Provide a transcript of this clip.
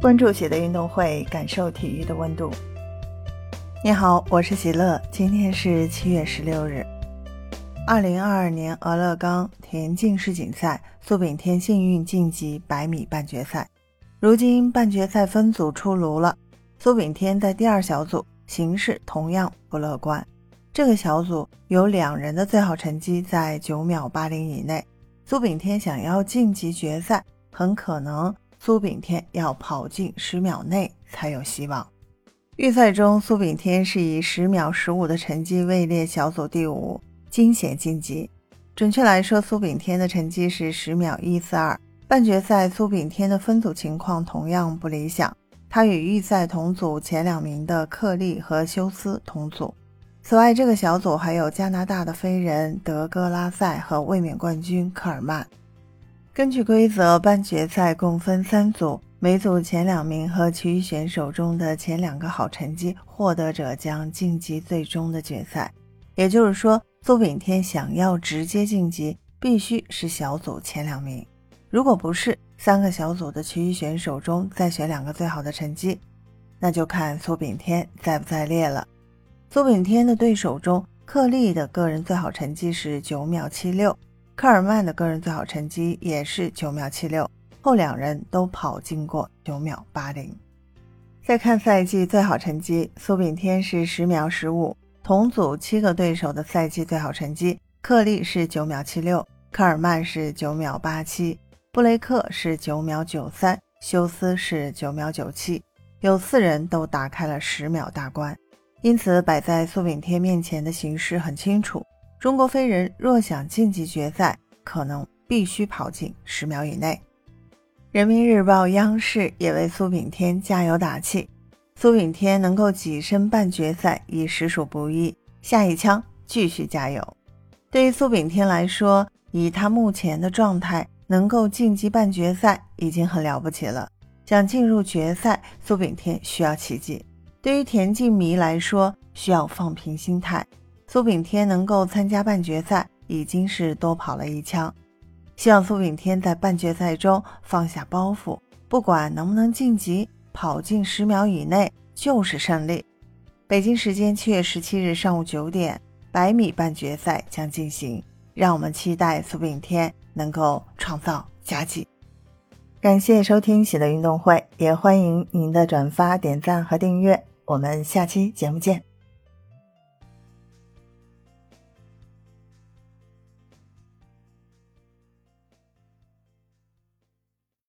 关注喜乐运动会，感受体育的温度。你好，我是喜乐，今天是七月十六日。二零二二年俄勒冈田径世锦赛，苏炳添幸运晋级百米半决赛。如今半决赛分组出炉了，苏炳添在第二小组，形势同样不乐观。这个小组有两人的最好成绩在九秒八零以内，苏炳添想要晋级决赛，很可能。苏炳添要跑进十秒内才有希望。预赛中，苏炳添是以十秒十五的成绩位列小组第五，惊险晋级。准确来说，苏炳添的成绩是十秒一四二。半决赛，苏炳添的分组情况同样不理想，他与预赛同组前两名的克利和休斯同组。此外，这个小组还有加拿大的飞人德戈拉塞和卫冕冠军科尔曼。根据规则，半决赛共分三组，每组前两名和其余选手中的前两个好成绩获得者将晋级最终的决赛。也就是说，苏炳添想要直接晋级，必须是小组前两名。如果不是，三个小组的其余选手中再选两个最好的成绩，那就看苏炳添在不在列了。苏炳添的对手中，克利的个人最好成绩是九秒七六。科尔曼的个人最好成绩也是九秒七六，后两人都跑进过九秒八零。再看赛季最好成绩，苏炳添是十秒十五，同组七个对手的赛季最好成绩，克利是九秒七六，科尔曼是九秒八七，布雷克是九秒九三，休斯是九秒九七，有四人都打开了十秒大关，因此摆在苏炳添面前的形势很清楚。中国飞人若想晋级决赛，可能必须跑进十秒以内。人民日报央视也为苏炳添加油打气，苏炳添能够跻身半决赛已实属不易，下一枪继续加油。对于苏炳添来说，以他目前的状态，能够晋级半决赛已经很了不起了。想进入决赛，苏炳添需要奇迹。对于田径迷来说，需要放平心态。苏炳添能够参加半决赛，已经是多跑了一枪。希望苏炳添在半决赛中放下包袱，不管能不能晋级，跑进十秒以内就是胜利。北京时间七月十七日上午九点，百米半决赛将进行，让我们期待苏炳添能够创造佳绩。感谢收听喜乐运动会，也欢迎您的转发、点赞和订阅。我们下期节目见。